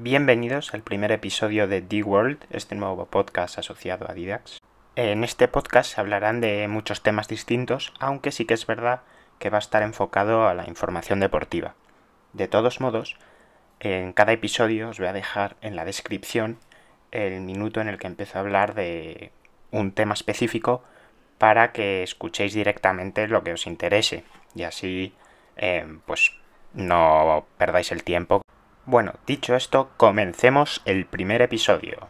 Bienvenidos al primer episodio de D-World, este nuevo podcast asociado a Didax. En este podcast se hablarán de muchos temas distintos, aunque sí que es verdad que va a estar enfocado a la información deportiva. De todos modos, en cada episodio os voy a dejar en la descripción el minuto en el que empiezo a hablar de un tema específico para que escuchéis directamente lo que os interese y así eh, pues no perdáis el tiempo bueno, dicho esto, comencemos el primer episodio.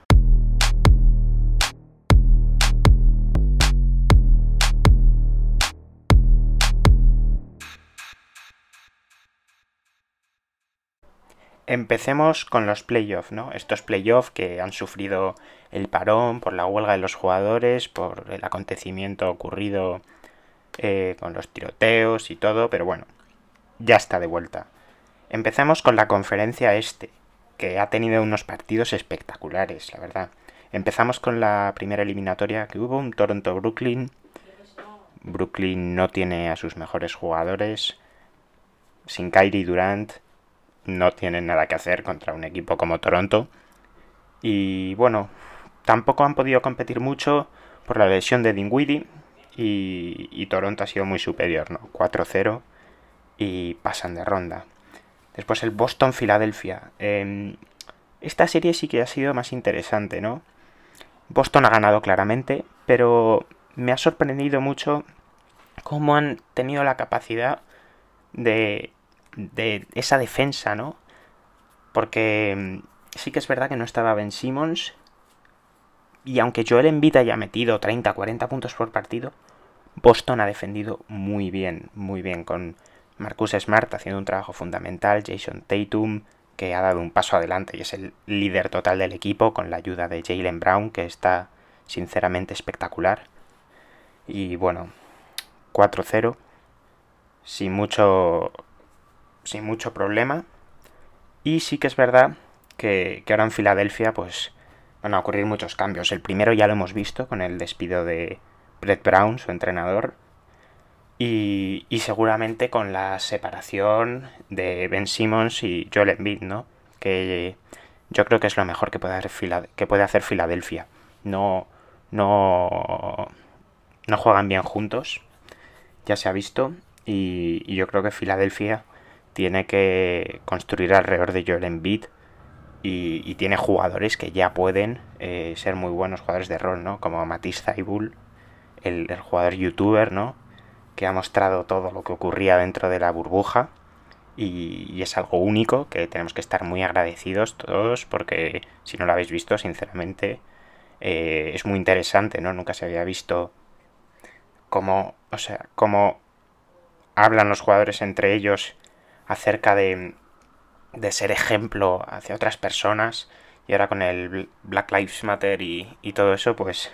Empecemos con los playoffs, ¿no? Estos playoffs que han sufrido el parón por la huelga de los jugadores, por el acontecimiento ocurrido eh, con los tiroteos y todo, pero bueno, ya está de vuelta. Empecemos con la conferencia este, que ha tenido unos partidos espectaculares, la verdad. Empezamos con la primera eliminatoria que hubo, un Toronto-Brooklyn. Brooklyn no tiene a sus mejores jugadores. Sin Kyrie Durant no tienen nada que hacer contra un equipo como Toronto. Y bueno, tampoco han podido competir mucho por la lesión de Dinwiddie. Y, y Toronto ha sido muy superior, ¿no? 4-0 y pasan de ronda. Después el Boston-Filadelfia. Em, esta serie sí que ha sido más interesante, ¿no? Boston ha ganado claramente, pero me ha sorprendido mucho cómo han tenido la capacidad de, de esa defensa, ¿no? Porque em, sí que es verdad que no estaba Ben Simmons. Y aunque Joel Embiid haya metido 30-40 puntos por partido, Boston ha defendido muy bien, muy bien, con Marcus Smart haciendo un trabajo fundamental, Jason Tatum, que ha dado un paso adelante y es el líder total del equipo con la ayuda de Jalen Brown, que está sinceramente espectacular. Y bueno, 4-0, sin mucho, sin mucho problema. Y sí que es verdad que, ahora en Filadelfia pues van a ocurrir muchos cambios. El primero ya lo hemos visto con el despido de Brett Brown, su entrenador, y, seguramente con la separación de Ben Simmons y Joel Embiid, ¿no? Que yo creo que es lo mejor que puede hacer, que puede hacer Filadelfia. No, no, no juegan bien juntos, ya se ha visto, y, yo creo que Filadelfia tiene que construir alrededor de Joel Embiid y, tiene jugadores que ya pueden eh, ser muy buenos jugadores de rol, ¿no? Como Matisse Zaibul, el jugador youtuber, ¿no? Que ha mostrado todo lo que ocurría dentro de la burbuja y, es algo único que tenemos que estar muy agradecidos todos porque si no lo habéis visto, sinceramente, eh, es muy interesante, ¿no? Nunca se había visto cómo, o sea, cómo hablan los jugadores entre ellos acerca de, de ser ejemplo hacia otras personas y ahora con el Black Lives Matter y, y todo eso, pues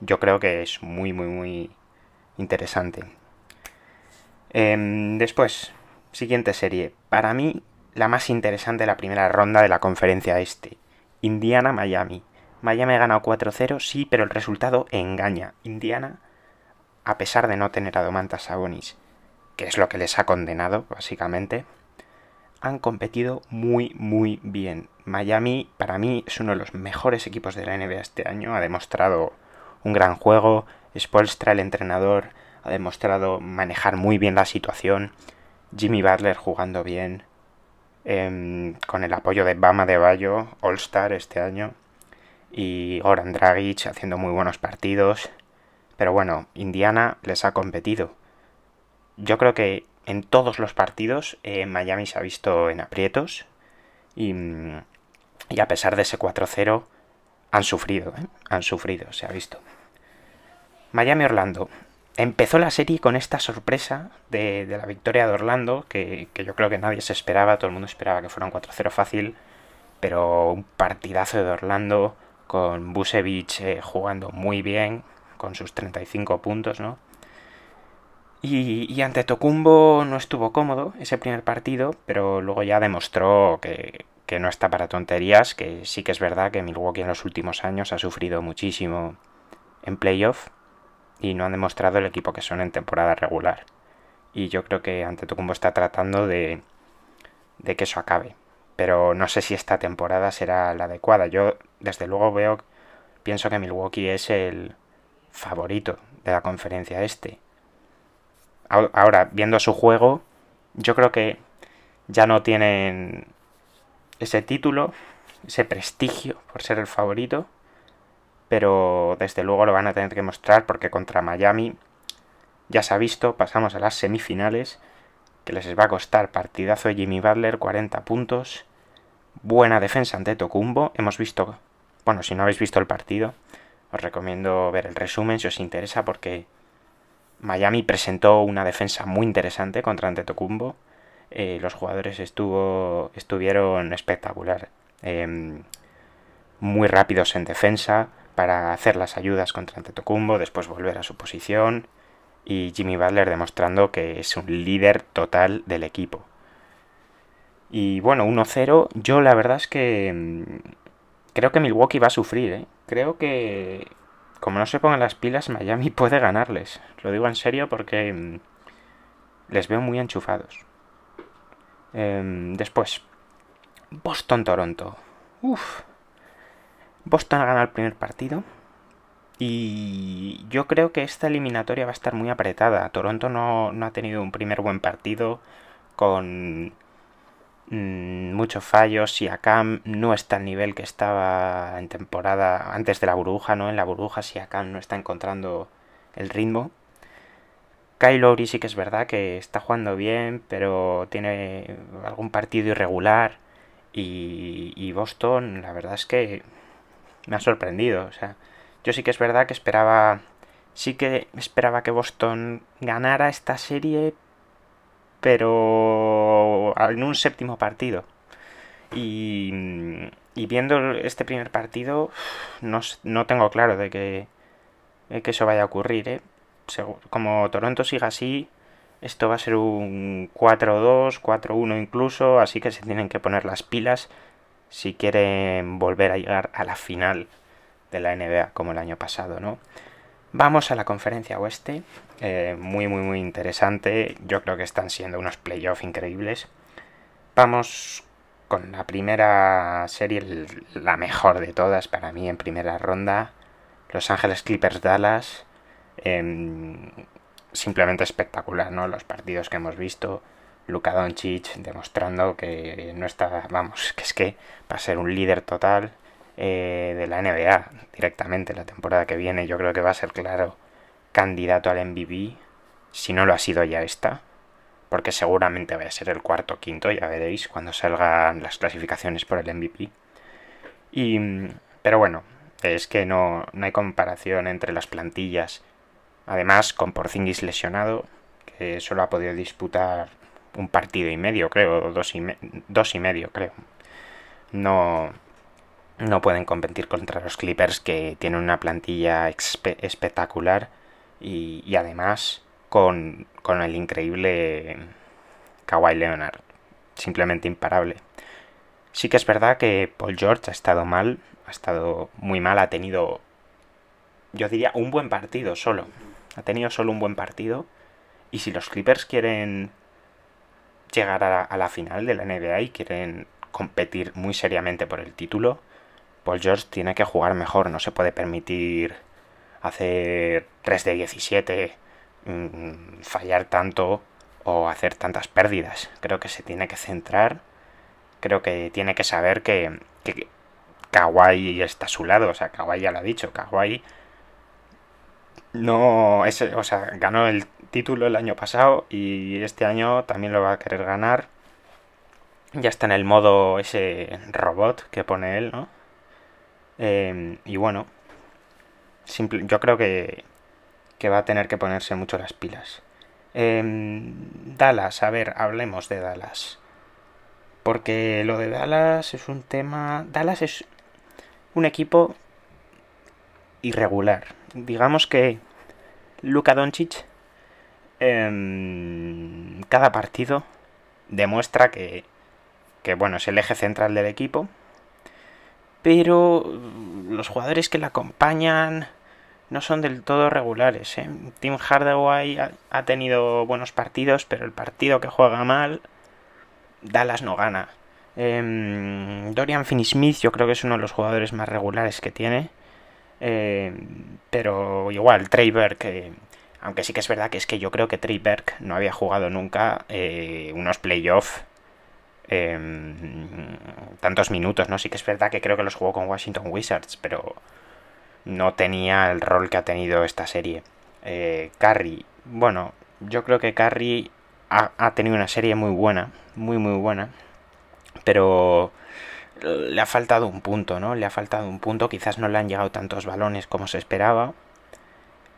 yo creo que es muy, muy, muy interesante. Em, después, siguiente serie. Para mí, la más interesante de la primera ronda de la conferencia este. Indiana-Miami. Miami ha ganado 4-0, sí, pero el resultado engaña. Indiana, a pesar de no tener a Domantas Sabonis, que es lo que les ha condenado, básicamente, han competido muy, muy bien. Miami, para mí, es uno de los mejores equipos de la NBA este año. Ha demostrado un gran juego. Spolstra, el entrenador, ha demostrado manejar muy bien la situación. Jimmy Butler jugando bien. Em, con el apoyo de Bama de Bayo, All Star este año. Y Goran Dragic haciendo muy buenos partidos. Pero bueno, Indiana les ha competido. Yo creo que en todos los partidos eh, Miami se ha visto en aprietos. Y, y a pesar de ese 4-0, han sufrido, ¿eh? han sufrido, se ha visto. Miami-Orlando empezó la serie con esta sorpresa de, la victoria de Orlando, que, yo creo que nadie se esperaba, todo el mundo esperaba que fuera un 4-0 fácil, pero un partidazo de Orlando con Busevich eh, jugando muy bien, con sus 35 puntos, ¿no? Y, y, ante Tocumbo no estuvo cómodo ese primer partido, pero luego ya demostró que, que no está para tonterías, que sí que es verdad que Milwaukee en los últimos años ha sufrido muchísimo en playoff y no han demostrado el equipo que son en temporada regular. Y yo creo que ante Antetokounmpo está tratando de, de que eso acabe. pero no sé si esta temporada será la adecuada. Yo, desde luego, veo, pienso que Milwaukee es el favorito de la conferencia este. Ahora, viendo su juego, yo creo que ya no tienen ese título, ese prestigio por ser el favorito, pero desde luego lo van a tener que mostrar porque contra Miami ya se ha visto, pasamos a las semifinales, que les va a costar partidazo de Jimmy Butler, 40 puntos, buena defensa ante Tocumbo, hemos visto, bueno, si no habéis visto el partido, os recomiendo ver el resumen si os interesa porque Miami presentó una defensa muy interesante contra Antetokounmpo. Eh, los jugadores estuvo, estuvieron espectacular. Em, muy rápidos en defensa para hacer las ayudas contra Antetokounmpo, después volver a su posición y Jimmy Butler demostrando que es un líder total del equipo. Y bueno, 1-0, yo la verdad es que em, creo que Milwaukee va a sufrir, ¿eh? Creo que como no se pongan las pilas, Miami puede ganarles. Lo digo en serio porque mm, les veo muy enchufados. Em, después, Boston-Toronto. Uf. Boston ha ganado el primer partido. Y yo creo que esta eliminatoria va a estar muy apretada. Toronto no, no ha tenido un primer buen partido con Mm, muchos fallos. Siakam no está al nivel que estaba en temporada antes de la burbuja, ¿no? En la burbuja Siakam no está encontrando el ritmo. Kyle Lowry sí que es verdad que está jugando bien, pero tiene algún partido irregular. Y, y Boston, la verdad es que me ha sorprendido. O sea, yo sí que es verdad que esperaba. Sí que esperaba que Boston ganara esta serie, pero en un séptimo partido. Y, viendo este primer partido, no, no tengo claro de que, que, eso vaya a ocurrir. ¿eh? Como Toronto siga así, esto va a ser un 4-2, 4-1 incluso, así que se tienen que poner las pilas si quieren volver a llegar a la final de la NBA como el año pasado, ¿no? Vamos a la conferencia oeste, eh, muy muy muy interesante, yo creo que están siendo unos playoffs increíbles. Vamos con la primera serie, la mejor de todas para mí en primera ronda, Los Ángeles Clippers Dallas, em, simplemente espectacular, ¿no? Los partidos que hemos visto, Luka Doncic demostrando que no está, vamos, que es que va a ser un líder total, eh, de la NBA directamente la temporada que viene. Yo creo que va a ser claro candidato al MVP, si no lo ha sido ya esta, porque seguramente va a ser el cuarto o quinto, ya veréis cuando salgan las clasificaciones por el MVP. Y, pero bueno, es que no, no hay comparación entre las plantillas. Además, con Porzingis lesionado, que solo ha podido disputar un partido y medio, creo, dos y, dos y medio, creo. No, no pueden competir contra los Clippers que tienen una plantilla espectacular y, además con, con, el increíble Kawhi Leonard, simplemente imparable. Sí que es verdad que Paul George ha estado mal, ha estado muy mal, ha tenido, yo diría, un buen partido solo. Ha tenido solo un buen partido y si los Clippers quieren llegar a la final de la NBA y quieren competir muy seriamente por el título, Paul George tiene que jugar mejor, no se puede permitir hacer 3 de 17, mm, fallar tanto o hacer tantas pérdidas. Creo que se tiene que centrar, creo que tiene que saber que, que Kawhi está a su lado, o sea, Kawhi ya lo ha dicho, Kawhi no es, o sea, ganó el título el año pasado y este año también lo va a querer ganar. Ya está en el modo ese robot que pone él, ¿no? Em, y bueno, yo creo que, que, va a tener que ponerse mucho las pilas. Em, Dallas, a ver, hablemos de Dallas. Porque lo de Dallas es un tema... Dallas es un equipo irregular. Digamos que Luka Doncic en cada partido demuestra que, que bueno, es el eje central del equipo pero los jugadores que la acompañan no son del todo regulares. ¿eh? Tim Hardaway ha, tenido buenos partidos, pero el partido que juega mal, Dallas no gana. Em, Dorian Finney-Smith yo creo que es uno de los jugadores más regulares que tiene. Em, pero igual, Trey Burke, aunque sí que es verdad que es que yo creo que Burke no había jugado nunca eh, unos playoffs em, tantos minutos, ¿no? Sí que es verdad que creo que los jugó con Washington Wizards, pero no tenía el rol que ha tenido esta serie. Eh, bueno, yo creo que Curry ha, tenido una serie muy buena, muy muy buena, pero le ha faltado un punto, ¿no? Le ha faltado un punto, quizás no le han llegado tantos balones como se esperaba.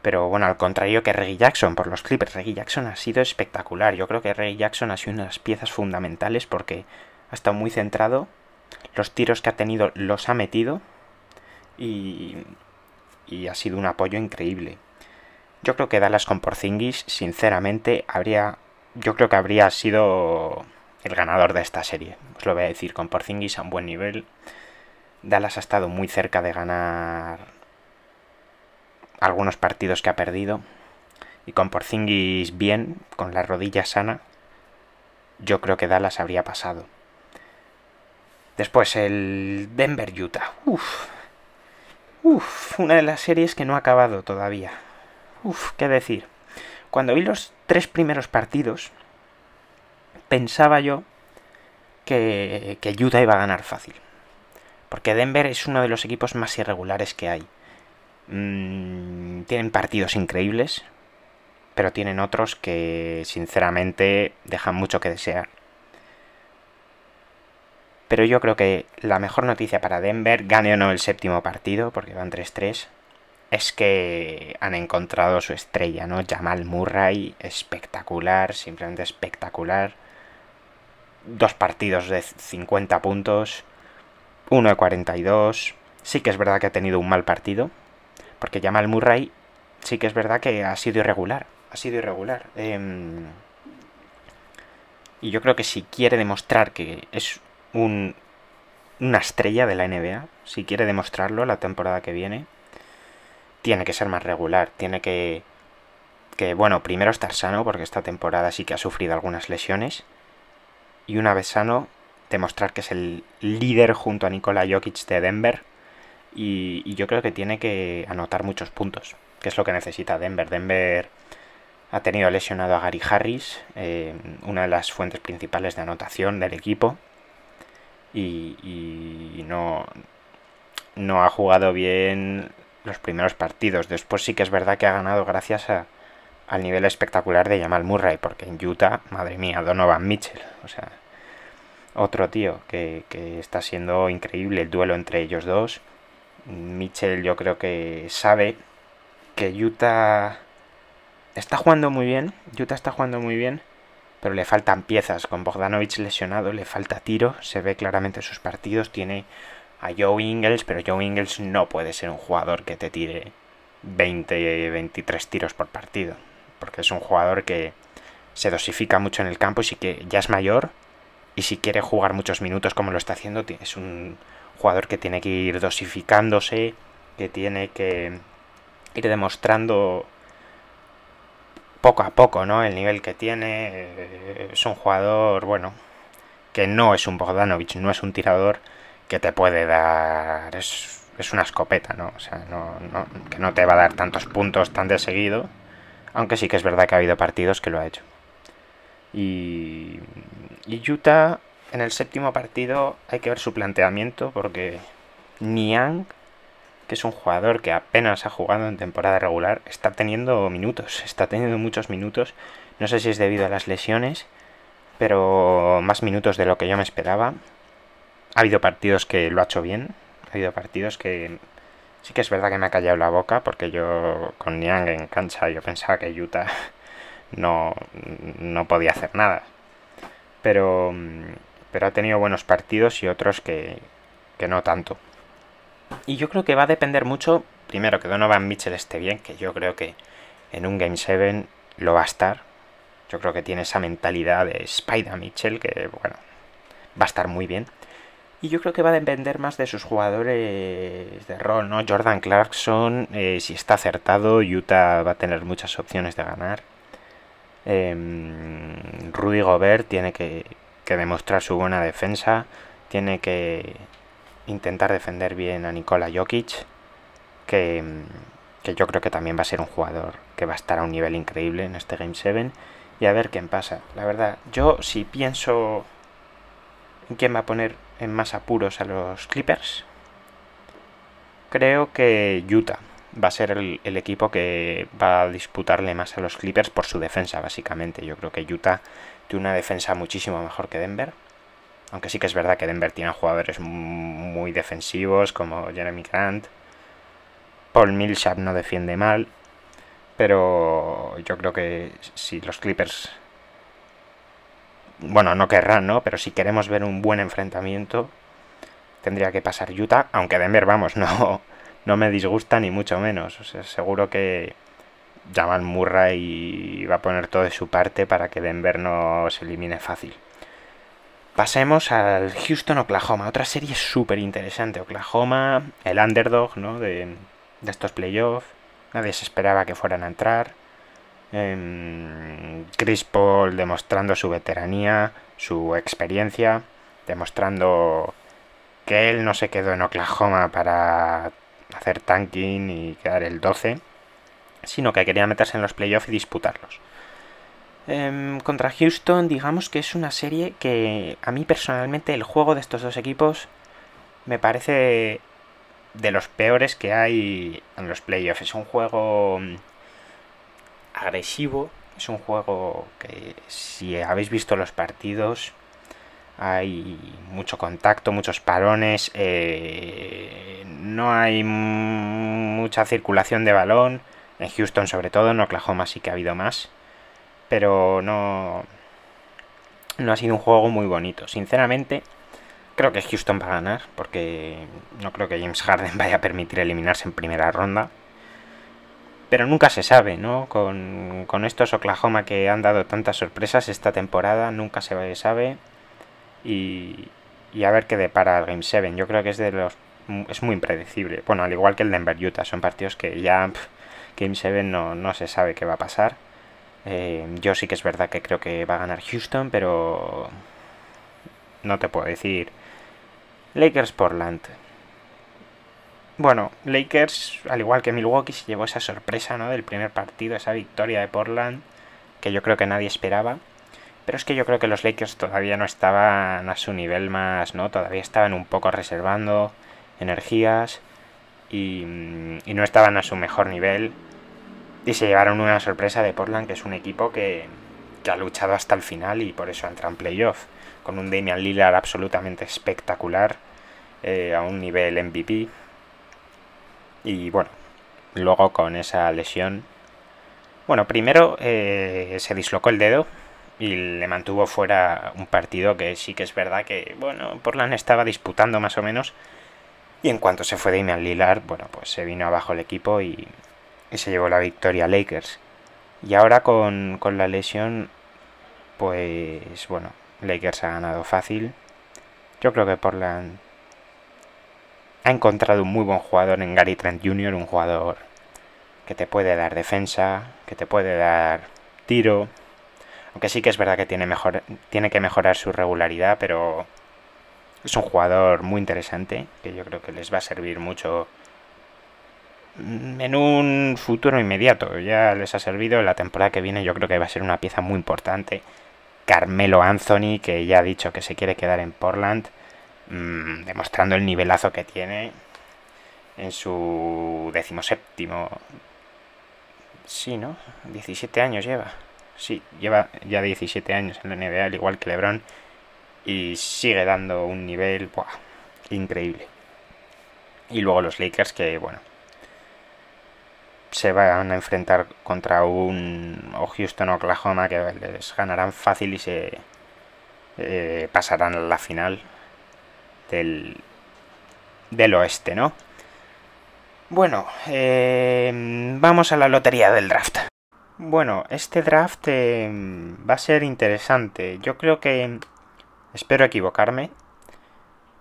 Pero bueno, al contrario que Reggie Jackson por los Clippers, Reggie Jackson ha sido espectacular. Yo creo que Reggie Jackson ha sido una de las piezas fundamentales porque ha estado muy centrado, los tiros que ha tenido los ha metido y, y ha sido un apoyo increíble. Yo creo que Dallas con Porzingis, sinceramente, habría. Yo creo que habría sido el ganador de esta serie. Os lo voy a decir, con Porzingis a un buen nivel. Dallas ha estado muy cerca de ganar algunos partidos que ha perdido. Y con Porzingis bien, con la rodilla sana, yo creo que Dallas habría pasado. Después el Denver-Utah. Uf, Uf, una de las series que no ha acabado todavía. Uf, qué decir. Cuando vi los tres primeros partidos, pensaba yo que, que Utah iba a ganar fácil. Porque Denver es uno de los equipos más irregulares que hay. Mm, tienen partidos increíbles, pero tienen otros que sinceramente dejan mucho que desear. Pero yo creo que la mejor noticia para Denver, gane o no el séptimo partido, porque van 3-3, es que han encontrado su estrella, ¿no? Jamal Murray, espectacular, simplemente espectacular. Dos partidos de 50 puntos, uno de 42. Sí que es verdad que ha tenido un mal partido, porque Jamal Murray sí que es verdad que ha sido irregular, ha sido irregular. Em, y yo creo que si quiere demostrar que es una estrella de la NBA, si quiere demostrarlo la temporada que viene, tiene que ser más regular, tiene que, que, bueno, primero estar sano, porque esta temporada sí que ha sufrido algunas lesiones, y una vez sano, demostrar que es el líder junto a Nikola Jokic de Denver, y, yo creo que tiene que anotar muchos puntos, que es lo que necesita Denver. Denver ha tenido lesionado a Gary Harris, eh, una de las fuentes principales de anotación del equipo, y, no, no ha jugado bien los primeros partidos. Después sí que es verdad que ha ganado gracias a, al nivel espectacular de Jamal Murray, porque en Utah, madre mía, Donovan Mitchell, o sea, otro tío que, que está siendo increíble el duelo entre ellos dos. Mitchell yo creo que sabe que Utah está jugando muy bien, Utah está jugando muy bien, pero le faltan piezas. Con Bogdanovich lesionado le falta tiro, se ve claramente en sus partidos. Tiene a Joe Ingles, pero Joe Ingles no puede ser un jugador que te tire 20, 23 tiros por partido, porque es un jugador que se dosifica mucho en el campo y sí que ya es mayor y si quiere jugar muchos minutos como lo está haciendo, es un jugador que tiene que ir dosificándose, que tiene que ir demostrando poco a poco, ¿no? El nivel que tiene. Eh, es un jugador, bueno, que no es un Bogdanovich, no es un tirador que te puede dar. Es, una escopeta, ¿no? O sea, no, que no te va a dar tantos puntos tan de seguido. Aunque sí que es verdad que ha habido partidos que lo ha hecho. Y, y Utah en el séptimo partido hay que ver su planteamiento porque Niang que es un jugador que apenas ha jugado en temporada regular, está teniendo minutos, está teniendo muchos minutos. No sé si es debido a las lesiones, pero más minutos de lo que yo me esperaba. Ha habido partidos que lo ha hecho bien, ha habido partidos que sí que es verdad que me ha callado la boca, porque yo con Niang en cancha yo pensaba que Utah no, no podía hacer nada. Pero, pero ha tenido buenos partidos y otros que, que no tanto. Y yo creo que va a depender mucho, primero, que Donovan Mitchell esté bien, que yo creo que en un Game 7 lo va a estar. Yo creo que tiene esa mentalidad de Spider Mitchell, que bueno, va a estar muy bien. Y yo creo que va a depender más de sus jugadores de rol, ¿no? Jordan Clarkson, eh, si está acertado, Utah va a tener muchas opciones de ganar. Em, Rudy Gobert tiene que, que demostrar su buena defensa, tiene que intentar defender bien a Nikola Jokic, que, que yo creo que también va a ser un jugador que va a estar a un nivel increíble en este Game 7 y a ver qué pasa. La verdad, yo si pienso en quién va a poner en más apuros a los Clippers, creo que Utah va a ser el, equipo que va a disputarle más a los Clippers por su defensa, básicamente. Yo creo que Utah tiene una defensa muchísimo mejor que Denver. Aunque sí que es verdad que Denver tiene jugadores muy defensivos como Jeremy Grant. Paul Millsap no defiende mal. Pero yo creo que si los Clippers... Bueno, no querrán, ¿no? Pero si queremos ver un buen enfrentamiento, tendría que pasar Utah. Aunque Denver, vamos, no, no me disgusta ni mucho menos. O sea, seguro que Jamal Murray va a poner todo de su parte para que Denver no se elimine fácil. Pasemos al Houston Oklahoma, otra serie súper interesante. Oklahoma, el underdog ¿no? de, de estos playoffs. Nadie se esperaba que fueran a entrar. Em, Chris Paul demostrando su veteranía, su experiencia, demostrando que él no se quedó en Oklahoma para hacer tanking y quedar el 12, sino que quería meterse en los playoffs y disputarlos. Em, contra Houston, digamos que es una serie que a mí personalmente el juego de estos dos equipos me parece de los peores que hay en los playoffs. Es un juego mm, agresivo, es un juego que si habéis visto los partidos hay mucho contacto, muchos parones, eh, no hay mucha circulación de balón, en Houston sobre todo, en Oklahoma sí que ha habido más, pero no, no ha sido un juego muy bonito. Sinceramente, creo que Houston va a ganar, porque no creo que James Harden vaya a permitir eliminarse en primera ronda. Pero nunca se sabe, ¿no? Con, con estos Oklahoma que han dado tantas sorpresas esta temporada, nunca se sabe y, a ver qué depara el Game 7. Yo creo que es de los es muy impredecible. Bueno, al igual que el Denver Utah, son partidos que ya Game 7 no, no, se sabe qué va a pasar. Eh, yo sí que es verdad que creo que va a ganar Houston, pero no te puedo decir. Lakers Portland. Bueno, Lakers, al igual que Milwaukee, se llevó esa sorpresa ¿no? del primer partido, esa victoria de Portland, que yo creo que nadie esperaba. Pero es que yo creo que los Lakers todavía no estaban a su nivel más, ¿no? Todavía estaban un poco reservando energías y, no estaban a su mejor nivel. Y se llevaron una sorpresa de Portland, que es un equipo que, ha luchado hasta el final y por eso entra en playoff. Con un Damian Lillard absolutamente espectacular, eh, a un nivel MVP. Y bueno, luego con esa lesión. Bueno, primero eh, se dislocó el dedo, y le mantuvo fuera un partido que sí que es verdad que, bueno, Portland estaba disputando más o menos. Y en cuanto se fue Damian Lillard, bueno, pues se vino abajo el equipo y, se llevó la victoria a Lakers. Y ahora con, con la lesión, pues bueno, Lakers ha ganado fácil. Yo creo que Portland ha encontrado un muy buen jugador en Gary Trent Jr., un jugador que te puede dar defensa, que te puede dar tiro, aunque sí que es verdad que tiene, mejor, tiene que mejorar su regularidad, pero es un jugador muy interesante que yo creo que les va a servir mucho en un futuro inmediato. Ya les ha servido la temporada que viene, yo creo que va a ser una pieza muy importante. Carmelo Anthony, que ya ha dicho que se quiere quedar en Portland, mm, demostrando el nivelazo que tiene en su decimoséptimo. Sí, ¿no? 17 años lleva sí, lleva ya 17 años en la NBA, al igual que LeBron, y sigue dando un nivel increíble. Y luego los Lakers que, bueno, se van a enfrentar contra un o Houston o Oklahoma que les ganarán fácil y se eh, pasarán a la final del, del oeste, ¿no? Bueno, eh, vamos a la lotería del draft. Bueno, este draft em, va a ser interesante. Yo creo que... Espero equivocarme.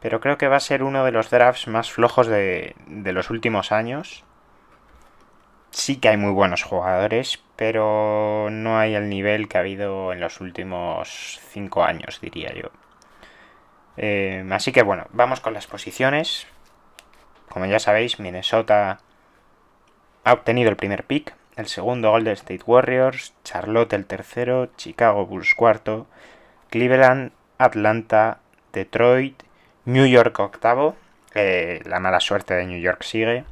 Pero creo que va a ser uno de los drafts más flojos de, los últimos años. sí que hay muy buenos jugadores, pero no hay el nivel que ha habido en los últimos 5 años, diría yo. Eh, así que bueno, vamos con las posiciones. Como ya sabéis, Minnesota ha obtenido el primer pick, el segundo Golden State Warriors, Charlotte el tercero, Chicago Bulls cuarto, Cleveland, Atlanta, Detroit, New York octavo, eh, la mala suerte de New York sigue,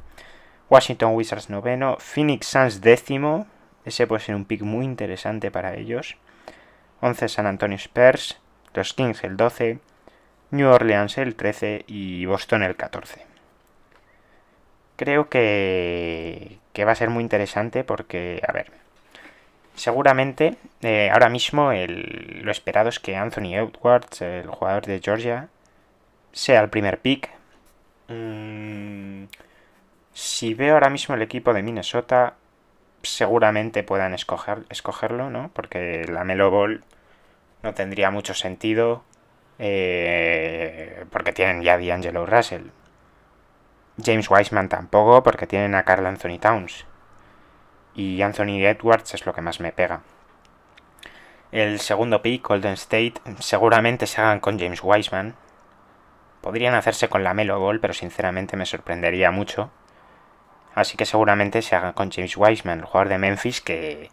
Washington Wizards noveno, Phoenix Suns décimo, ese puede ser un pick muy interesante para ellos, 11 San Antonio Spurs, los Kings el 12, New Orleans el 13 y Boston el 14. Creo que, que va a ser muy interesante porque, a ver, seguramente eh, ahora mismo lo esperado es que Anthony Edwards, el jugador de Georgia, sea el primer pick. Mm, si veo ahora mismo el equipo de Minnesota, seguramente puedan escoger, escogerlo, ¿no? Porque la Melo Ball no tendría mucho sentido eh, porque tienen ya D'Angelo Russell. James Wiseman tampoco, porque tienen a Carl Anthony Towns. Y Anthony Edwards es lo que más me pega. El segundo pick, Golden State, seguramente se hagan con James Wiseman. Podrían hacerse con la Melo Ball, pero sinceramente me sorprendería mucho. Así que seguramente se hagan con James Wiseman, el jugador de Memphis que,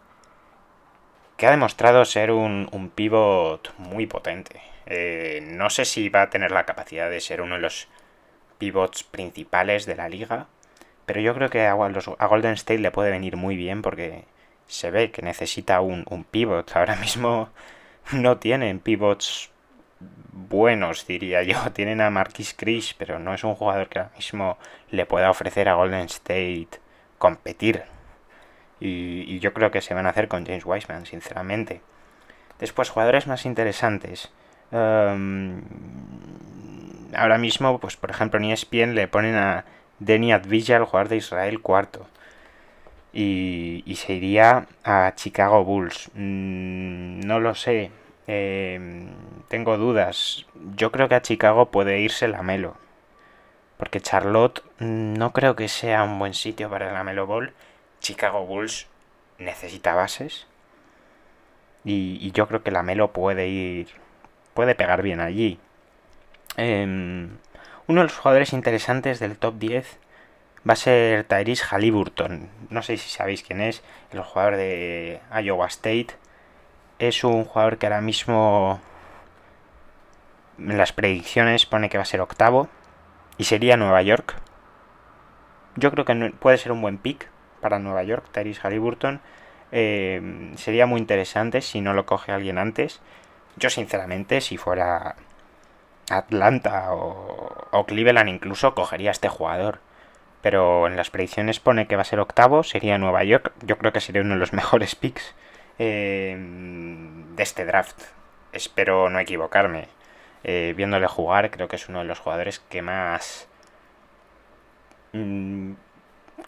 que ha demostrado ser un, un pivot muy potente. Eh, no sé si va a tener la capacidad de ser uno de los pivots principales de la liga, pero yo creo que a, Golden State le puede venir muy bien porque se ve que necesita un, un pivot. Ahora mismo no tienen pivots buenos, diría yo. Tienen a Marquis Chris, pero no es un jugador que ahora mismo le pueda ofrecer a Golden State competir. Y, yo creo que se van a hacer con James Wiseman, sinceramente. Después, jugadores más interesantes. Em, ahora mismo, pues por ejemplo en ESPN le ponen a Denny Advilla, el de Israel, cuarto. Y, se iría a Chicago Bulls. Mm, no lo sé. Em, tengo dudas. Yo creo que a Chicago puede irse la Melo. Porque Charlotte mm, no creo que sea un buen sitio para la Melo Ball. Chicago Bulls necesita bases. Y, y yo creo que la Melo puede ir puede pegar bien allí. Em, uno de los jugadores interesantes del top 10 va a ser Tyrese Halliburton. No sé si sabéis quién es, el jugador de Iowa State. Es un jugador que ahora mismo en las predicciones pone que va a ser octavo y sería Nueva York. Yo creo que puede ser un buen pick para Nueva York, Tyrese Halliburton. Em, sería muy interesante si no lo coge alguien antes. Yo sinceramente, si fuera Atlanta o, Cleveland incluso, cogería a este jugador. Pero en las predicciones pone que va a ser octavo, sería Nueva York. Yo creo que sería uno de los mejores picks eh, de este draft. Espero no equivocarme. Eh, viéndole jugar, creo que es uno de los jugadores que más... Mm,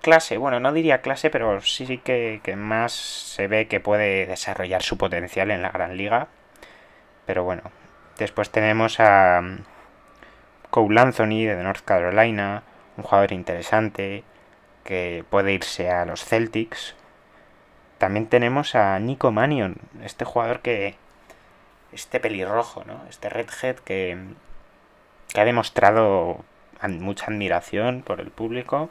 clase, bueno, no diría clase, pero sí que, que más se ve que puede desarrollar su potencial en la gran liga. Pero bueno, después tenemos a um, Cole Anthony de North Carolina, un jugador interesante que puede irse a los Celtics. También tenemos a Nico Manion, este jugador que. Este pelirrojo, ¿no? Este redhead que, que ha demostrado mucha admiración por el público.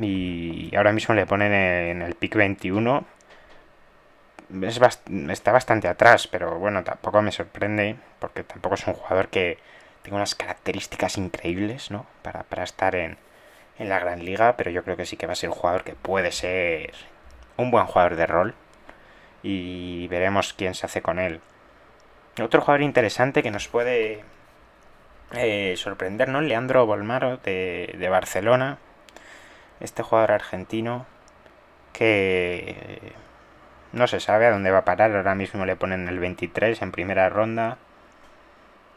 Y ahora mismo le ponen en el pick 21 está bastante atrás, pero bueno, tampoco me sorprende porque tampoco es un jugador que tenga unas características increíbles, ¿no? Para, estar en, en la gran liga, pero yo creo que sí que va a ser un jugador que puede ser un buen jugador de rol y veremos quién se hace con él. Otro jugador interesante que nos puede eh, sorprender, ¿no? Leandro Bolmaro de, de Barcelona, este jugador argentino que no se sabe a dónde va a parar. Ahora mismo le ponen el 23 en primera ronda.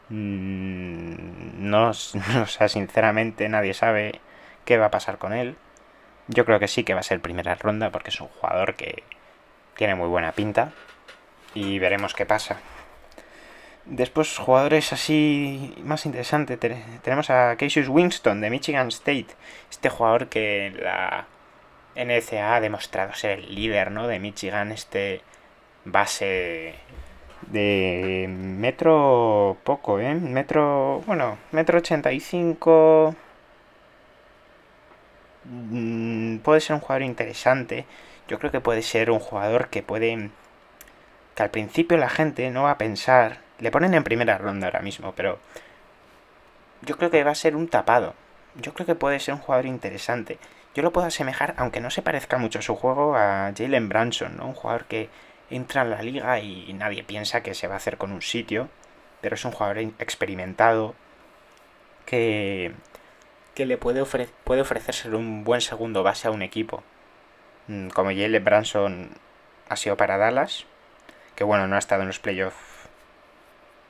Mm, no, no, o sea, sinceramente nadie sabe qué va a pasar con él. Yo creo que sí que va a ser primera ronda porque es un jugador que tiene muy buena pinta. Y veremos qué pasa. Después, jugadores así más interesantes. Tenemos a Cassius Winston de Michigan State. Este jugador que la NCA ha demostrado ser el líder, ¿no? De Michigan, este base de metro poco, ¿eh? Metro, bueno, metro 85. Mm, puede ser un jugador interesante. Yo creo que puede ser un jugador que puede... Que al principio la gente no va a pensar... Le ponen en primera ronda ahora mismo, pero... Yo creo que va a ser un tapado. Yo creo que puede ser un jugador interesante. Yo lo puedo asemejar, aunque no se parezca mucho a su juego, a Jalen Branson, ¿no? Un jugador que entra en la liga y nadie piensa que se va a hacer con un sitio, pero es un jugador experimentado que, que le puede, puede ofrecerse un buen segundo base a un equipo. Mm, como Jalen Branson ha sido para Dallas, que bueno, no ha estado en los playoffs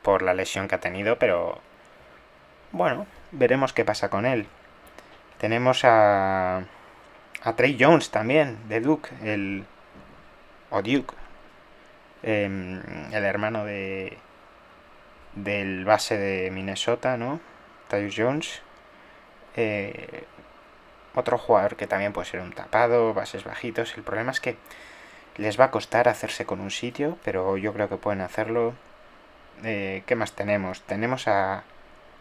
por la lesión que ha tenido, pero bueno, veremos qué pasa con él. Tenemos a, a Trey Jones también, de Duke, el, o Duke, Em, el hermano de del base de Minnesota, ¿no? Tyus Jones. Eh, otro jugador que también puede ser un tapado, bases bajitos. El problema es que les va a costar hacerse con un sitio, pero yo creo que pueden hacerlo. Eh, ¿Qué más tenemos? Tenemos a, a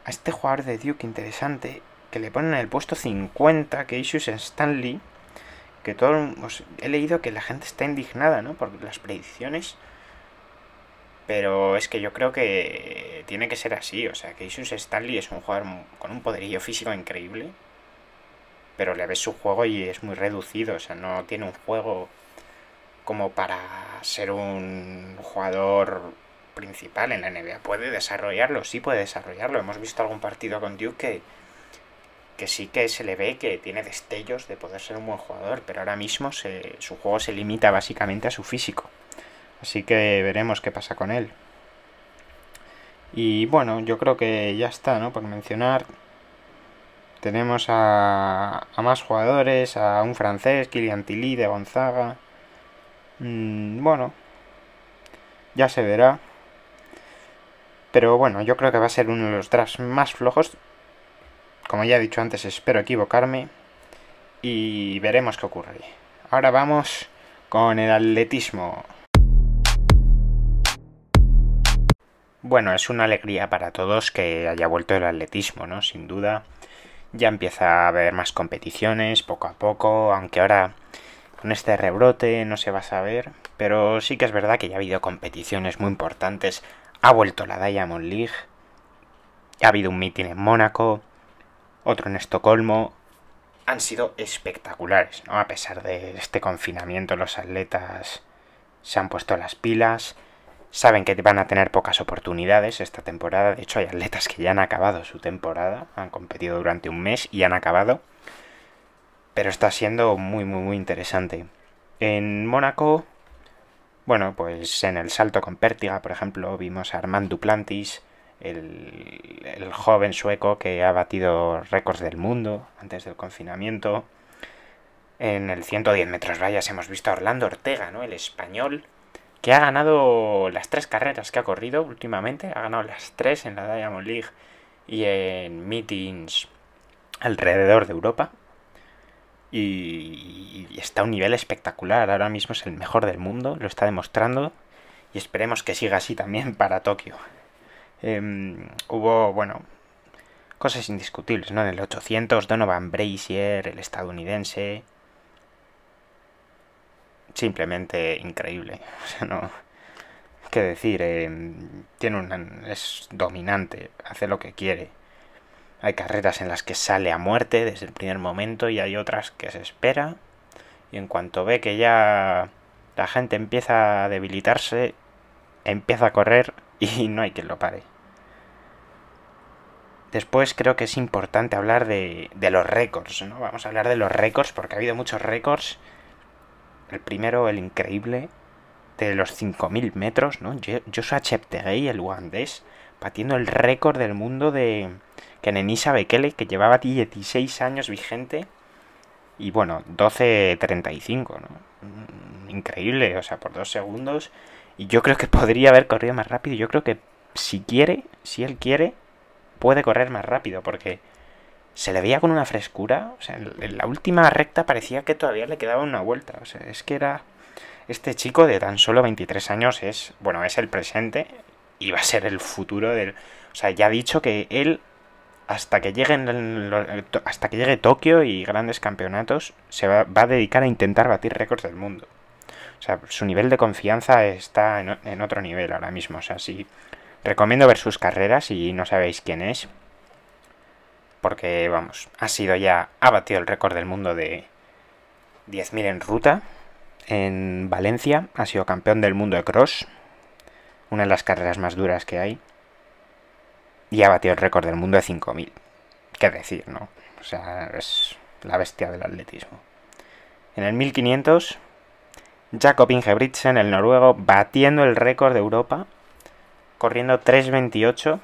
este jugador de Duke interesante que le ponen en el puesto 50, que Issues Stanley. Que todo. he leído que la gente está indignada, ¿no? Por las predicciones pero es que yo creo que tiene que ser así. O sea, que Isus Stanley es un jugador con un poderío físico increíble. Pero le ves su juego y es muy reducido. O sea, no tiene un juego como para ser un jugador principal en la NBA. Puede desarrollarlo, sí puede desarrollarlo. Hemos visto algún partido con Duke que, que sí que se le ve que tiene destellos de poder ser un buen jugador. Pero ahora mismo su juego se limita básicamente a su físico. Así que veremos qué pasa con él. Y bueno, yo creo que ya está, ¿no? Por mencionar. Tenemos a, a más jugadores, a un francés, Kilian Tilly de Gonzaga. Mm, bueno, ya se verá. Pero bueno, yo creo que va a ser uno de los drafts más flojos. Como ya he dicho antes, espero equivocarme. Y veremos qué ocurre. Ahora vamos con el atletismo. Bueno, es una alegría para todos que haya vuelto el atletismo, ¿no? Sin duda. Ya empieza a haber más competiciones poco a poco, aunque ahora con este rebrote no se va a saber, pero sí que es verdad que ya ha habido competiciones muy importantes. Ha vuelto la Diamond League, ha habido un meeting en Mónaco, otro en Estocolmo. Han sido espectaculares, ¿no? A pesar de este confinamiento, los atletas se han puesto las pilas Saben que van a tener pocas oportunidades esta temporada. De hecho, hay atletas que ya han acabado su temporada. Han competido durante un mes y han acabado. Pero está siendo muy, muy, muy interesante. En Mónaco, bueno, pues en el salto con pértiga, por ejemplo, vimos a Armand Duplantis, el, el joven sueco que ha batido récords del mundo antes del confinamiento. En el 110 metros vallas hemos visto a Orlando Ortega, ¿no? El español que ha ganado las tres carreras que ha corrido últimamente, ha ganado las tres en la Diamond League y en meetings alrededor de Europa. Y, está a un nivel espectacular, ahora mismo es el mejor del mundo, lo está demostrando y esperemos que siga así también para Tokio. Em, hubo, bueno, cosas indiscutibles, ¿no? En el 800, Donovan Brazier, el estadounidense, simplemente increíble. O sea, no. ¿Qué decir? Eh, tiene un, es dominante, hace lo que quiere. Hay carreras en las que sale a muerte desde el primer momento y hay otras que se espera. Y en cuanto ve que ya la gente empieza a debilitarse, empieza a correr y no hay quien lo pare. Después creo que es importante hablar de, de los récords, ¿no? Vamos a hablar de los récords porque ha habido muchos récords el primero, el increíble, de los 5.000 metros, ¿no? Joshua Cheptegei, el ugandés, batiendo el récord del mundo de Kenenisa Bekele, que llevaba 16 años vigente. Y bueno, 12.35, ¿no? Mm, increíble, o sea, por dos segundos. Y yo creo que podría haber corrido más rápido. Yo creo que si quiere, si él quiere, puede correr más rápido, porque se le veía con una frescura. O sea, en la última recta parecía que todavía le quedaba una vuelta. O sea, es que era. Este chico de tan solo 23 años es. Bueno, es el presente y va a ser el futuro del. O sea, ya ha dicho que él. Hasta que, lleguen hasta que llegue Tokio y grandes campeonatos, se va a dedicar a intentar batir récords del mundo. O sea, su nivel de confianza está en, otro nivel ahora mismo. O sea, sí. Recomiendo ver sus carreras si no sabéis quién es porque vamos, ha sido ya, ha batido el récord del mundo de 10.000 en ruta en Valencia, ha sido campeón del mundo de cross, una de las carreras más duras que hay, y ha batido el récord del mundo de 5.000. ¿Qué decir, no? O sea, es la bestia del atletismo. En el 1500, Jakob Ingebrigtsen, el noruego, batiendo el récord de Europa, corriendo 3.28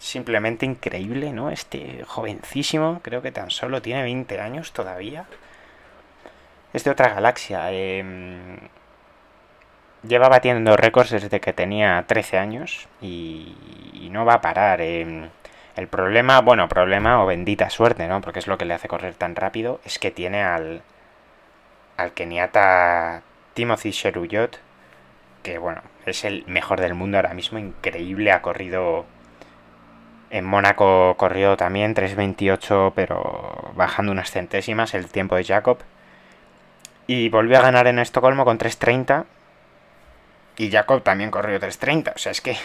simplemente increíble, ¿no? Este jovencísimo, creo que tan solo tiene 20 años todavía. Es de otra galaxia. Em, lleva batiendo récords desde que tenía 13 años y, no va a parar. Em, el problema, bueno, problema o bendita suerte, ¿no? Porque es lo que le hace correr tan rápido, es que tiene al, al keniata Timothy Sheruyot, que bueno, es el mejor del mundo ahora mismo, increíble, ha corrido en Mónaco corrió también 3.28, pero bajando unas centésimas el tiempo de Jacob. Y volvió a ganar en Estocolmo con 3.30. Y Jacob también corrió 3.30. O sea, es que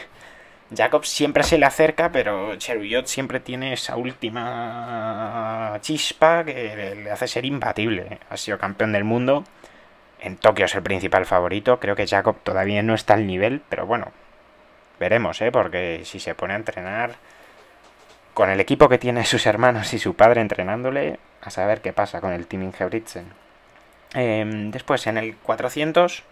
Jacob siempre se le acerca, pero Cheruyot siempre tiene esa última chispa que le hace ser imbatible. Ha sido campeón del mundo. En Tokio es el principal favorito. Creo que Jacob todavía no está al nivel, pero bueno, veremos, ¿eh? Porque si se pone a entrenar con el equipo que tiene sus hermanos y su padre entrenándole, a saber qué pasa con el Team Ingebrigtsen. Em, después, en el 400,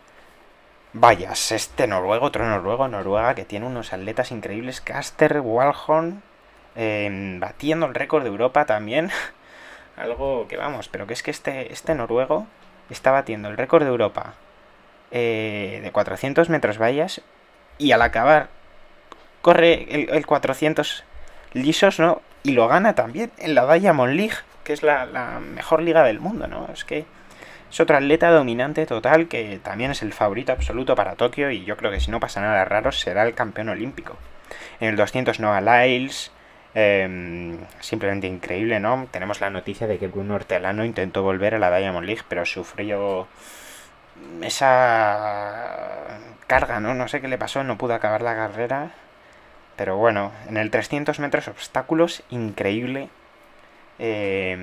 vayas, este noruego, otro noruego, Noruega, que tiene unos atletas increíbles, Caster Walhorn, em, batiendo el récord de Europa también. Algo que vamos, pero que es que este, este noruego está batiendo el récord de Europa eh, de 400 metros vallas y al acabar corre el, el 400 lisos, ¿no? Y lo gana también en la Diamond League, que es la, mejor liga del mundo, ¿no? Es que es otro atleta dominante total que también es el favorito absoluto para Tokio y yo creo que si no pasa nada raro será el campeón olímpico. En el 200 Noah Lyles, em, simplemente increíble, ¿no? Tenemos la noticia de que Bruno Hortelano intentó volver a la Diamond League, pero sufrió esa carga, ¿no? No sé qué le pasó, no pudo acabar la carrera pero bueno, en el 300 metros obstáculos, increíble eh,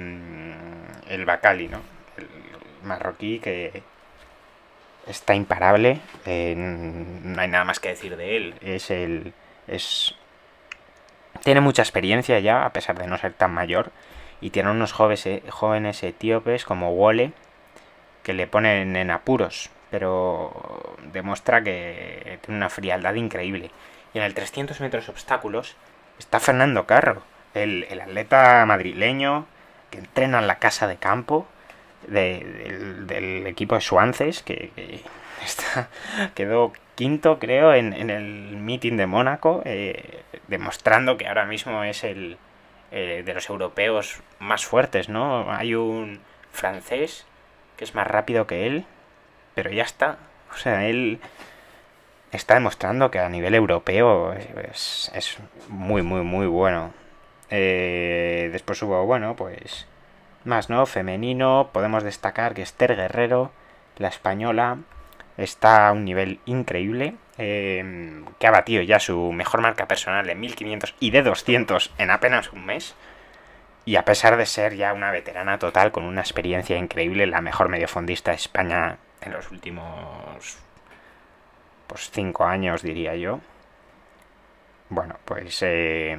el Bacali, ¿no? El marroquí que está imparable. Eh, no hay nada más que decir de él. Es el. Es. Tiene mucha experiencia ya, a pesar de no ser tan mayor. Y tiene unos jóvenes, eh, jóvenes etíopes como Wole que le ponen en apuros. Pero demuestra que tiene una frialdad increíble. Y en el 300 metros obstáculos está Fernando Carro, el, atleta madrileño que entrena en la casa de campo del, equipo de Suances, que, está, quedó quinto, creo, en, el meeting de Mónaco, eh, demostrando que ahora mismo es el eh, de los europeos más fuertes, ¿no? Hay un francés que es más rápido que él, pero ya está. O sea, él está demostrando que a nivel europeo es, muy, muy, muy bueno. Eh, después hubo, bueno, pues más, ¿no? Femenino, podemos destacar que Esther Guerrero, la española, está a un nivel increíble, eh, que ha batido ya su mejor marca personal de 1500 y de 200 en apenas un mes. Y a pesar de ser ya una veterana total con una experiencia increíble, la mejor mediofondista de España en los últimos pues cinco años diría yo. Bueno, pues eh,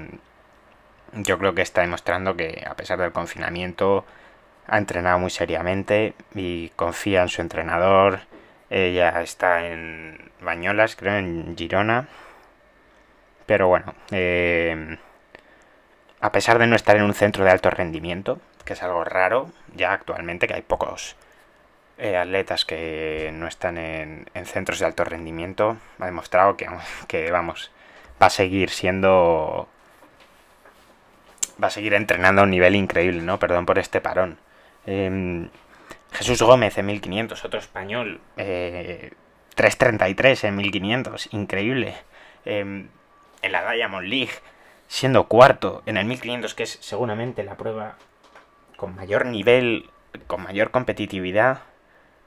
yo creo que está demostrando que a pesar del confinamiento ha entrenado muy seriamente y confía en su entrenador. Ella está en Bañolas, creo, en Girona. Pero bueno, eh, a pesar de no estar en un centro de alto rendimiento, que es algo raro ya actualmente, que hay pocos eh, atletas que no están en, centros de alto rendimiento, ha demostrado que, que, vamos, va a seguir siendo va a seguir entrenando a un nivel increíble, ¿no? Perdón por este parón. Em, Jesús Gómez en 1500, otro español. 3.33 eh, en 1500, increíble. Em, en la Diamond League, siendo cuarto en el 1500, que es seguramente la prueba con mayor nivel, con mayor competitividad.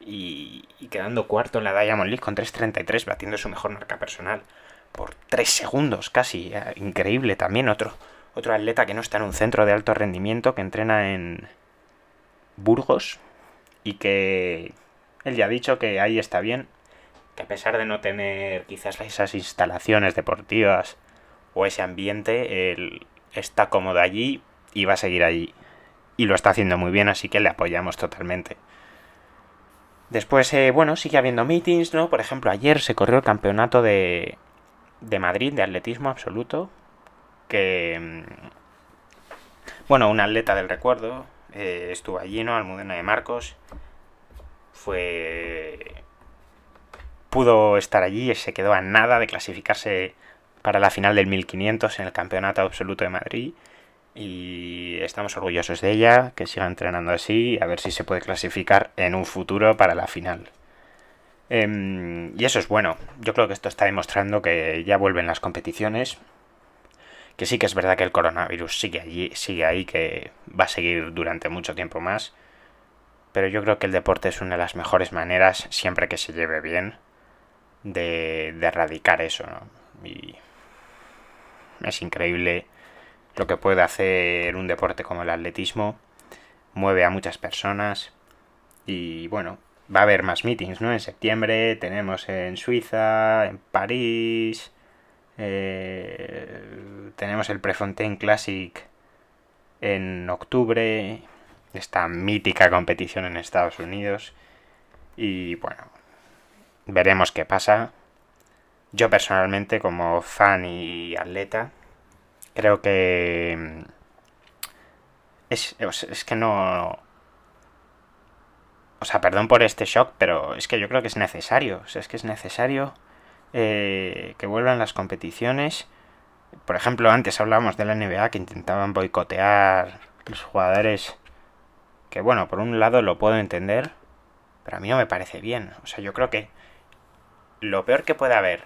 Y, quedando cuarto en la Diamond League con 3.33, batiendo su mejor marca personal por 3 segundos casi. Eh, increíble también otro, otro atleta que no está en un centro de alto rendimiento, que entrena en Burgos y que él ya ha dicho que ahí está bien, que a pesar de no tener quizás esas instalaciones deportivas o ese ambiente, él está cómodo allí y va a seguir allí. Y lo está haciendo muy bien, así que le apoyamos totalmente. Después, eh, bueno, sigue habiendo meetings, ¿no? Por ejemplo, ayer se corrió el campeonato de, de Madrid de atletismo absoluto, que... Mm, bueno, un atleta del recuerdo eh, estuvo allí, ¿no? Almudena de Marcos. Fue... Pudo estar allí y se quedó a nada de clasificarse para la final del 1500 en el Campeonato Absoluto de Madrid. Y estamos orgullosos de ella, que siga entrenando así, a ver si se puede clasificar en un futuro para la final. Em, y eso es bueno. Yo creo que esto está demostrando que ya vuelven las competiciones. Que sí que es verdad que el coronavirus sigue allí, sigue ahí, que va a seguir durante mucho tiempo más. Pero yo creo que el deporte es una de las mejores maneras, siempre que se lleve bien, de, de erradicar eso. Y es increíble lo que puede hacer un deporte como el atletismo. Mueve a muchas personas. Y bueno, va a haber más meetings, ¿no? En septiembre tenemos en Suiza, en París, eh, tenemos el Prefontaine Classic en octubre, esta mítica competición en Estados Unidos. Y bueno, veremos qué pasa. Yo personalmente, como fan y atleta, creo que mm, es, es que no, o sea, perdón por este shock, pero es que yo creo que es necesario. O sea, es que es necesario eh, que vuelvan las competiciones. Por ejemplo, antes hablábamos de la NBA que intentaban boicotear los jugadores. Que bueno, por un lado lo puedo entender, pero a mí no me parece bien. O sea, yo creo que lo peor que puede haber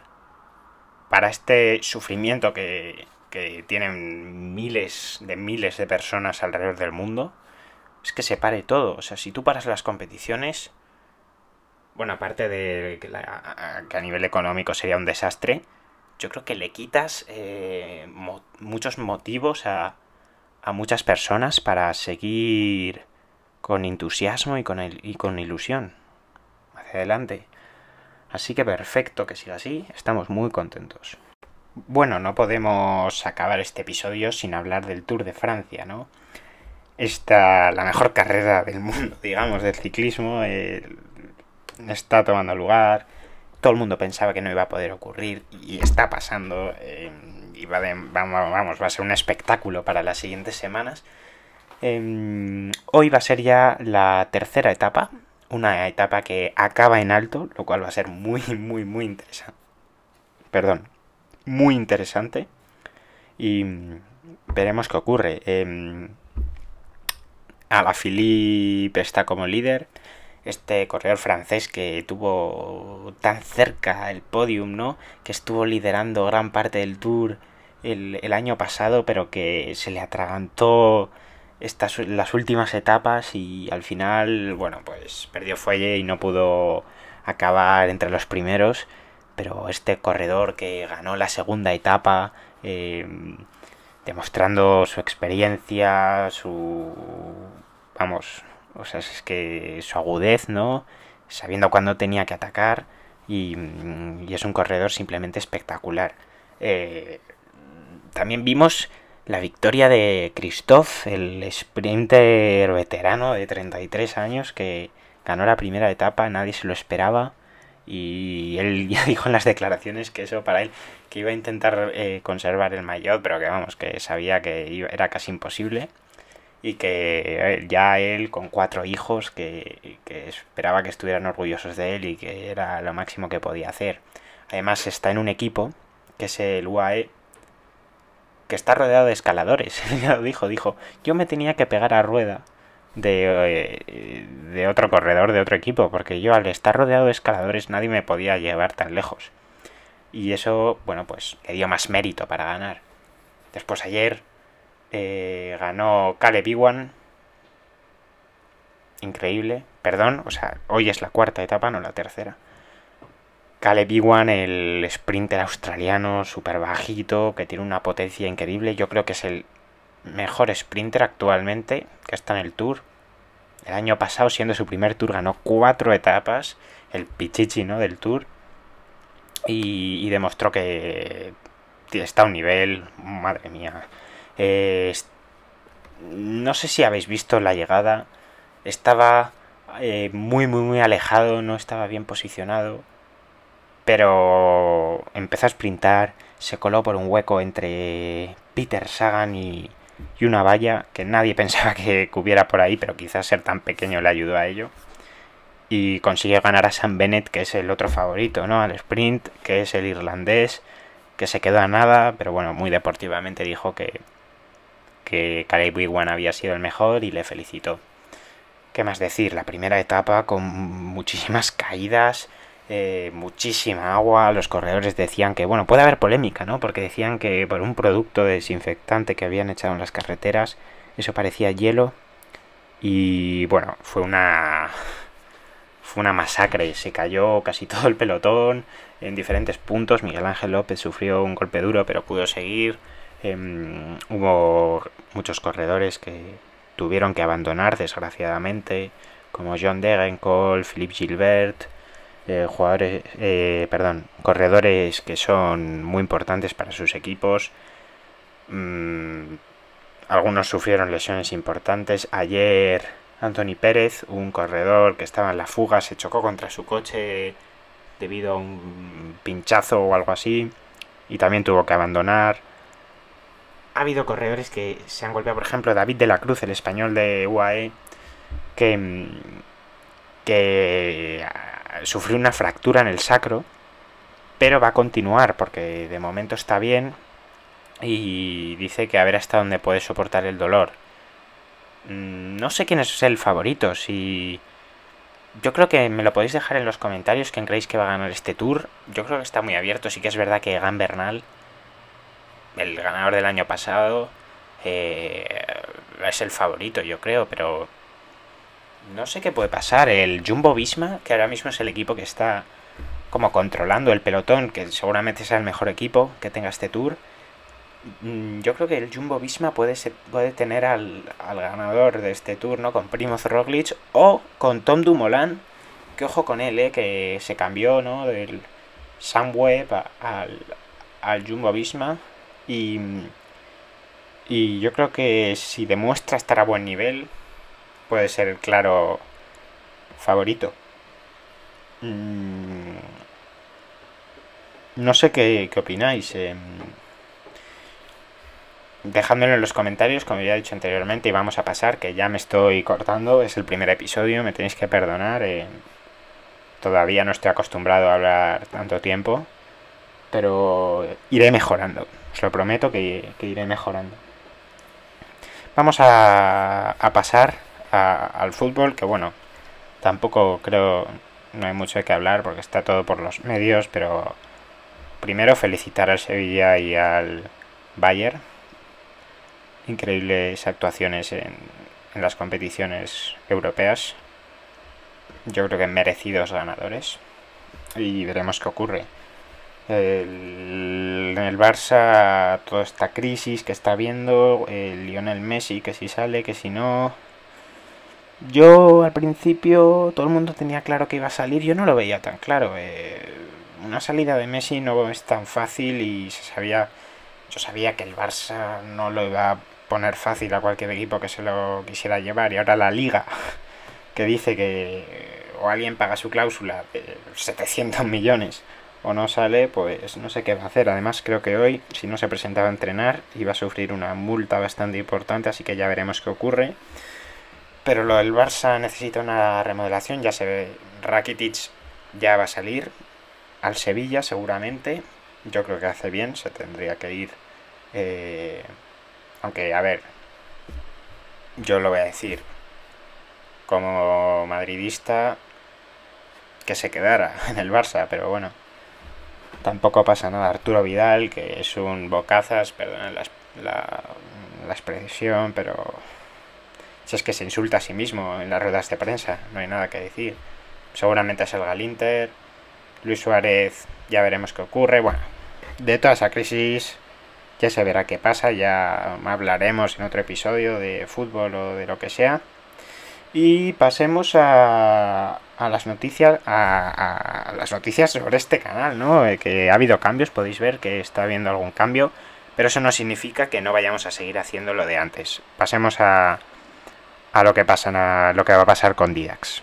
para este sufrimiento que, que tienen miles de miles de personas alrededor del mundo es que se pare todo. O sea, si tú paras las competiciones, bueno, aparte de que, a, nivel económico sería un desastre, yo creo que le quitas eh, muchos motivos a, a, muchas personas para seguir con entusiasmo y con, y con ilusión hacia adelante. Así que perfecto que siga así, estamos muy contentos. Bueno, no podemos acabar este episodio sin hablar del Tour de Francia, ¿no? esta, la mejor carrera del mundo, digamos, del ciclismo, está tomando lugar. Todo el mundo pensaba que no iba a poder ocurrir y está pasando. Eh, y va, vamos, va a ser un espectáculo para las siguientes semanas. Em, hoy va a ser ya la tercera etapa, una etapa que acaba en alto, lo cual va a ser muy, muy, muy interesante. Perdón, muy interesante. Y veremos qué ocurre. Em, a la Philippe está como líder. Este corredor francés que tuvo tan cerca el podium, ¿no? Que estuvo liderando gran parte del tour el, año pasado, pero que se le atragantó estas, las últimas etapas y al final, bueno, pues perdió fuelle y no pudo acabar entre los primeros. Pero este corredor que ganó la segunda etapa, eh, demostrando su experiencia, su... vamos, o sea, es que su agudez, ¿no? Sabiendo cuándo tenía que atacar y, es un corredor simplemente espectacular. Eh, también vimos la victoria de Christophe, el sprinter veterano de 33 años que ganó la primera etapa, nadie se lo esperaba y él ya dijo en las declaraciones que eso para él que iba a intentar eh, conservar el maillot pero que vamos que sabía que era casi imposible y que eh, ya él con cuatro hijos que, que, esperaba que estuvieran orgullosos de él y que era lo máximo que podía hacer además está en un equipo que es el UAE que está rodeado de escaladores. ya lo dijo, dijo, yo me tenía que pegar a rueda de, eh, de otro corredor de otro equipo, porque yo al estar rodeado de escaladores nadie me podía llevar tan lejos. Y eso, bueno, pues le dio más mérito para ganar. Después ayer eh, ganó Caleb Iwan. Increíble. Perdón, o sea, hoy es la cuarta etapa, no la tercera. Caleb Iwan, el sprinter australiano, súper bajito, que tiene una potencia increíble. Yo creo que es el mejor sprinter actualmente que está en el Tour. El año pasado, siendo su primer Tour, ganó cuatro etapas, el Pichichi, ¿no? Del Tour. Y, demostró que está a un nivel, madre mía. No sé si habéis visto la llegada. Estaba eh, muy, muy, muy alejado, no estaba bien posicionado. Pero empezó a sprintar, se coló por un hueco entre Peter Sagan y, y una valla que nadie pensaba que hubiera por ahí, pero quizás ser tan pequeño le ayudó a ello. Y consiguió ganar a Sam Bennett, que es el otro favorito, ¿no? Al sprint, que es el irlandés, que se quedó a nada, pero bueno, muy deportivamente dijo que, que Caleb Wigwan había sido el mejor y le felicitó. ¿Qué más decir? La primera etapa con muchísimas caídas, eh, muchísima agua. Los corredores decían que, bueno, puede haber polémica, ¿no? Porque decían que por un producto desinfectante que habían echado en las carreteras, eso parecía hielo. Y bueno, fue una. Fue una masacre. Se cayó casi todo el pelotón en diferentes puntos. Miguel Ángel López sufrió un golpe duro, pero pudo seguir. Em, hubo muchos corredores que tuvieron que abandonar, desgraciadamente, como John Degenkolb, Philippe Gilbert, eh, jugadores, eh, perdón, corredores que son muy importantes para sus equipos. Mm, algunos sufrieron lesiones importantes. Ayer Anthony Pérez, un corredor que estaba en la fuga, se chocó contra su coche debido a un pinchazo o algo así y también tuvo que abandonar. Ha habido corredores que se han golpeado, por ejemplo, David de la Cruz, el español de UAE, que, mm, que sufrió una fractura en el sacro, pero va a continuar porque de momento está bien y dice que a ver hasta dónde puede soportar el dolor. Mm, no sé quién es el favorito, si... Yo creo que me lo podéis dejar en los comentarios quién creéis que va a ganar este tour. Yo creo que está muy abierto, sí que es verdad que Gan Bernal, el ganador del año pasado, eh, es el favorito, yo creo, pero no sé qué puede pasar. El Jumbo Visma, que ahora mismo es el equipo que está como controlando el pelotón, que seguramente sea el mejor equipo que tenga este tour. Mm, yo creo que el Jumbo Visma puede, puede tener al, ganador de este tour, ¿no? Con Primoz Roglic o con Tom Dumoulin, que ojo con él, ¿eh? Que se cambió, ¿no? Del Sunweb al, al Jumbo Visma. Y, y yo creo que si demuestra estar a buen nivel, puede ser el claro favorito. Mm, no sé qué, opináis. Eh, dejádmelo en los comentarios, como ya he dicho anteriormente, y vamos a pasar, que ya me estoy cortando, es el primer episodio, me tenéis que perdonar. Eh, todavía no estoy acostumbrado a hablar tanto tiempo, pero iré mejorando, lo prometo que, iré mejorando. Vamos a, a pasar al fútbol, que bueno, tampoco creo, no hay mucho de qué hablar porque está todo por los medios, pero primero felicitar al Sevilla y al Bayern. Increíbles actuaciones en las competiciones europeas. Yo creo que merecidos ganadores. Y veremos qué ocurre. El, en el Barça toda esta crisis que está viendo, el Lionel Messi que si sale, que si no, yo al principio todo el mundo tenía claro que iba a salir, yo no lo veía tan claro. Eh, una salida de Messi no es tan fácil y se sabía, yo sabía que el Barça no lo iba a poner fácil a cualquier equipo que se lo quisiera llevar. Y ahora la liga que dice que o alguien paga su cláusula de 700 millones o no sale, pues no sé qué va a hacer. Además creo que hoy, si no se presentaba a entrenar, iba a sufrir una multa bastante importante, así que ya veremos qué ocurre. Pero lo del Barça necesita una remodelación, ya se ve, Rakitic ya va a salir al Sevilla seguramente. Yo creo que hace bien, se tendría que ir Eh, aunque, a ver, yo lo voy a decir, como madridista, que se quedara en el Barça, pero bueno, tampoco pasa nada. Arturo Vidal, que es un bocazas, perdón la, la, la expresión, pero si es que se insulta a sí mismo en las ruedas de prensa, no hay nada que decir. Seguramente salga el Inter, Luis Suárez, ya veremos qué ocurre. Bueno, de toda esa crisis ya se verá qué pasa, ya hablaremos en otro episodio de fútbol o de lo que sea. Y pasemos a, a las noticias a, las noticias sobre este canal, ¿no? Eh, que ha habido cambios, podéis ver que está habiendo algún cambio, pero eso no significa que no vayamos a seguir haciendo lo de antes. Pasemos a, a lo que pasa a lo que va a pasar con Didax.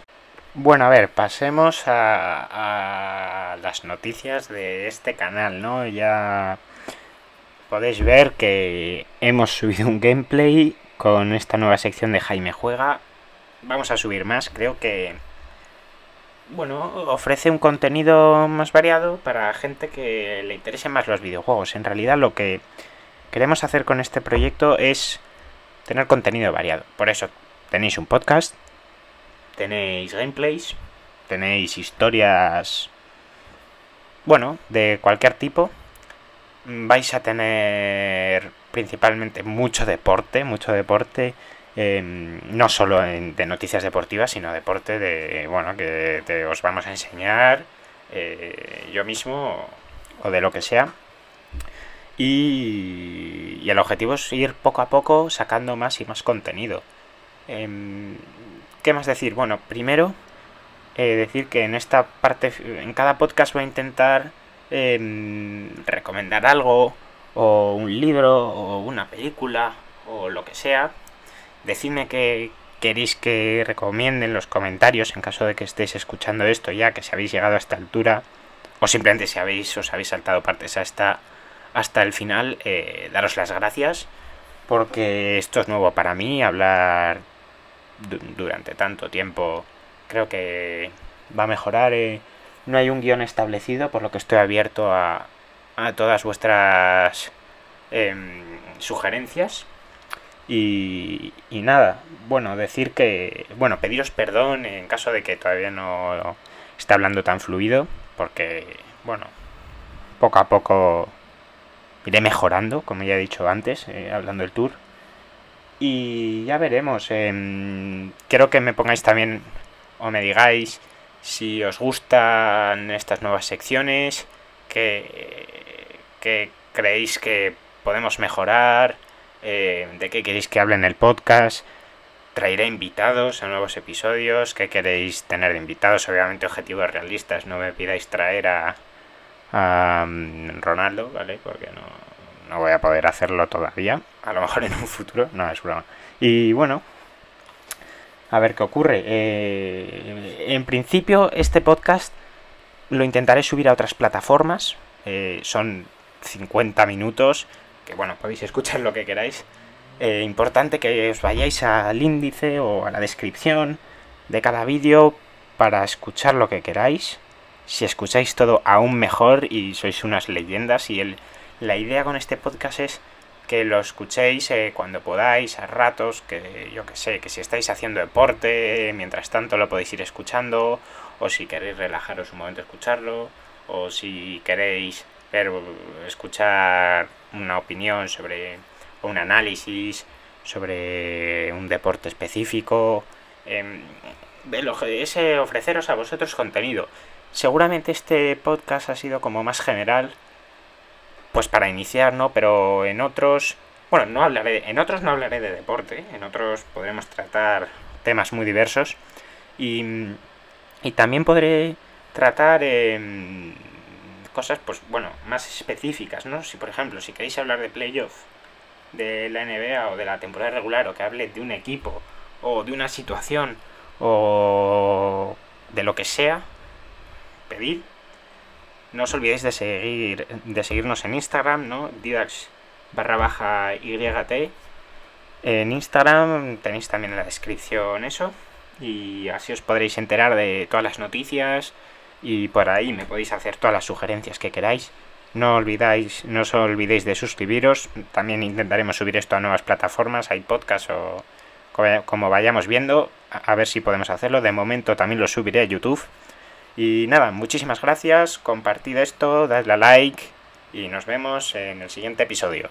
Bueno, a ver, pasemos a, a las noticias de este canal, ¿no? Ya podéis ver que hemos subido un gameplay con esta nueva sección de Jaime Juega. Vamos a subir más, creo que bueno, ofrece un contenido más variado para gente que le interese más los videojuegos. En realidad lo que queremos hacer con este proyecto es tener contenido variado. Por eso tenéis un podcast, tenéis gameplays, tenéis historias, bueno, de cualquier tipo. Vais a tener principalmente mucho deporte, mucho deporte eh, no solo en, de noticias deportivas, sino deporte de, bueno, que te, os vamos a enseñar eh, yo mismo o de lo que sea. Y, y, el objetivo es ir poco a poco sacando más y más contenido. Eh, ¿Qué más decir? Bueno, primero eh, decir que en esta parte, en cada podcast voy a intentar em, recomendar algo, o un libro, o una película, o lo que sea, Decidme que queréis que recomiende en los comentarios en caso de que estéis escuchando esto ya, que si habéis llegado a esta altura, o simplemente si habéis, os habéis saltado partes hasta, hasta el final, eh, daros las gracias, porque esto es nuevo para mí, hablar durante tanto tiempo creo que va a mejorar. Eh, no hay un guion establecido, por lo que estoy abierto a, a todas vuestras eh, sugerencias y, nada, bueno, decir que, bueno, pediros perdón en caso de que todavía no esté hablando tan fluido, porque, bueno, poco a poco iré mejorando, como ya he dicho antes, eh, hablando del tour. Y ya veremos, eh, quiero que me pongáis también, o me digáis, si os gustan estas nuevas secciones, que, que creéis que podemos mejorar eh, de qué queréis que hable en el podcast. Traeré invitados a nuevos episodios. ¿Qué queréis tener de invitados? Obviamente objetivos realistas. No me pidáis traer a, mm, Ronaldo, ¿vale? Porque no, no voy a poder hacerlo todavía. A lo mejor en un futuro. No, es broma. Y bueno, a ver qué ocurre. Eh, en principio, este podcast lo intentaré subir a otras plataformas. Eh, son 50 minutos que bueno, podéis escuchar lo que queráis. Eh, importante que os vayáis al índice o a la descripción de cada vídeo para escuchar lo que queráis. Si escucháis todo aún mejor y sois unas leyendas y el, la idea con este podcast es que lo escuchéis eh, cuando podáis, a ratos, que yo que sé, que si estáis haciendo deporte, mientras tanto lo podéis ir escuchando, o si queréis relajaros un momento escucharlo, o si queréis ver, escuchar una opinión sobre un análisis sobre un deporte específico. Eh, ese ofreceros a vosotros contenido. Seguramente este podcast ha sido como más general, pues para iniciar, ¿no? Pero en otros, bueno, no hablaré, en otros no hablaré de deporte, en otros podremos tratar temas muy diversos y, y también podré tratar eh, cosas, pues bueno, más específicas, ¿no? Si por ejemplo, si queréis hablar de playoff, de la NBA o de la temporada regular, o que hable de un equipo, o de una situación, o de lo que sea, pedid. No os olvidéis de seguir de seguirnos en Instagram, ¿no? Didax barra baja YT. En Instagram tenéis también en la descripción eso. Y así os podréis enterar de todas las noticias, y por ahí me podéis hacer todas las sugerencias que queráis. No olvidáis, no os olvidéis de suscribiros. También intentaremos subir esto a nuevas plataformas, hay podcast o como vayamos viendo, a ver si podemos hacerlo. De momento también lo subiré a YouTube. Y nada, muchísimas gracias, compartid esto, dadle a like y nos vemos en el siguiente episodio.